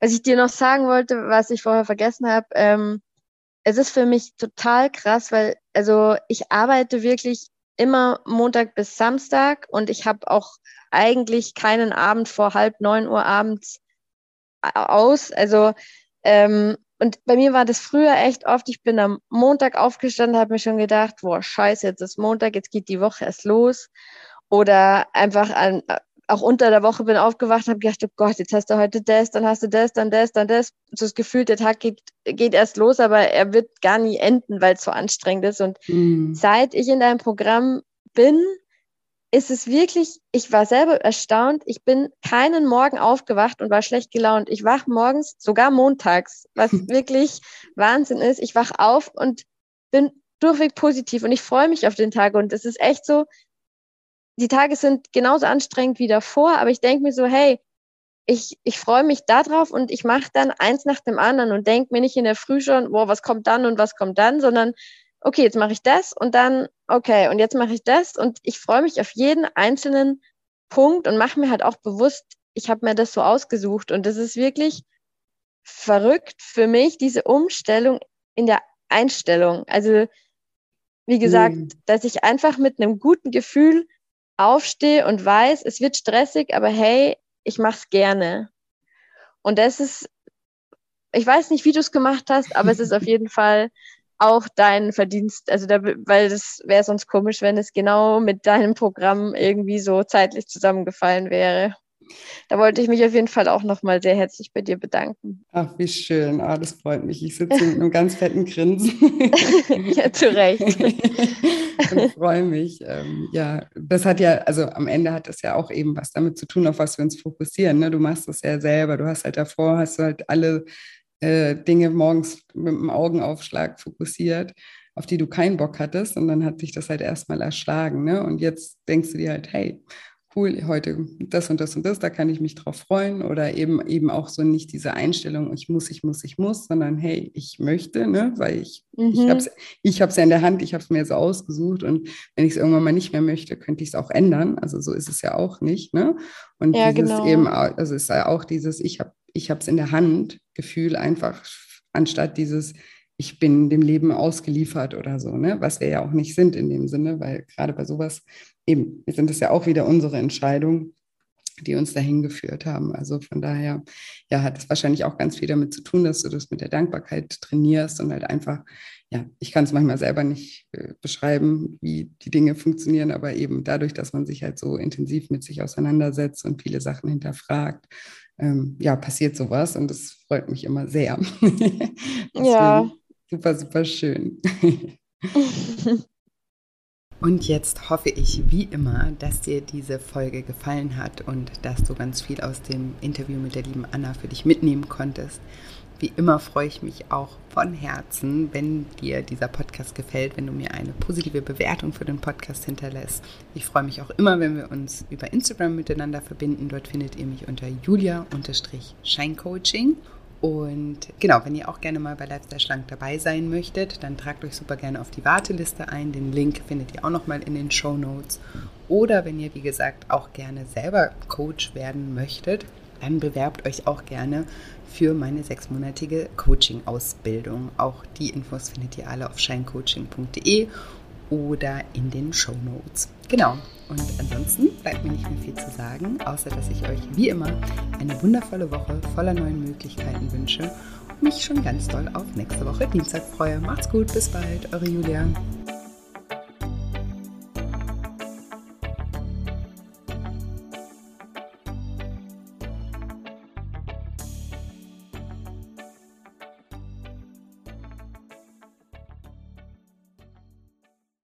was ich dir noch sagen wollte, was ich vorher vergessen habe, ähm, es ist für mich total krass, weil also ich arbeite wirklich immer Montag bis Samstag und ich habe auch eigentlich keinen Abend vor halb neun Uhr abends aus. Also ähm, und bei mir war das früher echt oft, ich bin am Montag aufgestanden, habe mir schon gedacht, boah, scheiße, jetzt ist Montag, jetzt geht die Woche erst los. Oder einfach an, auch unter der Woche bin aufgewacht, habe gedacht, oh Gott, jetzt hast du heute das, dann hast du das, dann das, dann das. So das Gefühl, der Tag geht, geht erst los, aber er wird gar nie enden, weil es so anstrengend ist. Und mhm. seit ich in deinem Programm bin, ist es wirklich, ich war selber erstaunt, ich bin keinen Morgen aufgewacht und war schlecht gelaunt. Ich wach morgens, sogar montags, was wirklich Wahnsinn ist. Ich wach auf und bin durchweg positiv und ich freue mich auf den Tag. Und es ist echt so, die Tage sind genauso anstrengend wie davor, aber ich denke mir so, hey, ich, ich freue mich darauf und ich mache dann eins nach dem anderen und denke mir nicht in der Früh schon, boah, was kommt dann und was kommt dann, sondern okay, jetzt mache ich das und dann, okay, und jetzt mache ich das und ich freue mich auf jeden einzelnen Punkt und mache mir halt auch bewusst, ich habe mir das so ausgesucht und das ist wirklich verrückt für mich, diese Umstellung in der Einstellung. Also, wie gesagt, mhm. dass ich einfach mit einem guten Gefühl aufstehe und weiß, es wird stressig, aber hey, ich mache es gerne. Und das ist, ich weiß nicht, wie du es gemacht hast, aber es ist auf jeden Fall auch dein Verdienst, also da, weil das wäre sonst komisch, wenn es genau mit deinem Programm irgendwie so zeitlich zusammengefallen wäre. Da wollte ich mich auf jeden Fall auch nochmal sehr herzlich bei dir bedanken. Ach, wie schön. Ah, das freut mich. Ich sitze mit einem ganz fetten Grinsen. ja, zu Recht. ich freue mich. Ähm, ja, das hat ja, also am Ende hat das ja auch eben was damit zu tun, auf was wir uns fokussieren. Ne? Du machst das ja selber. Du hast halt davor, hast du halt alle äh, Dinge morgens mit dem Augenaufschlag fokussiert, auf die du keinen Bock hattest. Und dann hat sich das halt erstmal erschlagen. Ne? Und jetzt denkst du dir halt, hey, cool, heute das und das und das, da kann ich mich drauf freuen. Oder eben eben auch so nicht diese Einstellung, ich muss, ich muss, ich muss, sondern hey, ich möchte, ne? weil ich, mhm. ich habe es ich hab's ja in der Hand, ich habe es mir so ausgesucht. Und wenn ich es irgendwann mal nicht mehr möchte, könnte ich es auch ändern. Also so ist es ja auch nicht. Ne? Und ja, dieses genau. eben, also es ist ja auch dieses, ich habe ich habe es in der Hand, Gefühl einfach, anstatt dieses, ich bin dem Leben ausgeliefert oder so, ne? was wir ja auch nicht sind in dem Sinne, weil gerade bei sowas eben, sind es ja auch wieder unsere Entscheidungen, die uns dahin geführt haben. Also von daher, ja, hat es wahrscheinlich auch ganz viel damit zu tun, dass du das mit der Dankbarkeit trainierst und halt einfach, ja, ich kann es manchmal selber nicht äh, beschreiben, wie die Dinge funktionieren, aber eben dadurch, dass man sich halt so intensiv mit sich auseinandersetzt und viele Sachen hinterfragt, ähm, ja, passiert sowas und das freut mich immer sehr. ja. Super, super schön. Und jetzt hoffe ich wie immer, dass dir diese Folge gefallen hat und dass du ganz viel aus dem Interview mit der lieben Anna für dich mitnehmen konntest. Wie immer freue ich mich auch von Herzen, wenn dir dieser Podcast gefällt, wenn du mir eine positive Bewertung für den Podcast hinterlässt. Ich freue mich auch immer, wenn wir uns über Instagram miteinander verbinden. Dort findet ihr mich unter julia-scheincoaching. Und genau, wenn ihr auch gerne mal bei Lifestyle Schlank dabei sein möchtet, dann tragt euch super gerne auf die Warteliste ein. Den Link findet ihr auch nochmal in den Show Notes. Oder wenn ihr, wie gesagt, auch gerne selber Coach werden möchtet, dann bewerbt euch auch gerne für meine sechsmonatige Coaching-Ausbildung. Auch die Infos findet ihr alle auf shinecoaching.de oder in den Show Notes. Genau. Und ansonsten bleibt mir nicht mehr viel zu sagen, außer dass ich euch wie immer eine wundervolle Woche voller neuen Möglichkeiten wünsche und mich schon ganz doll auf nächste Woche Dienstag freue. Macht's gut, bis bald, eure Julia.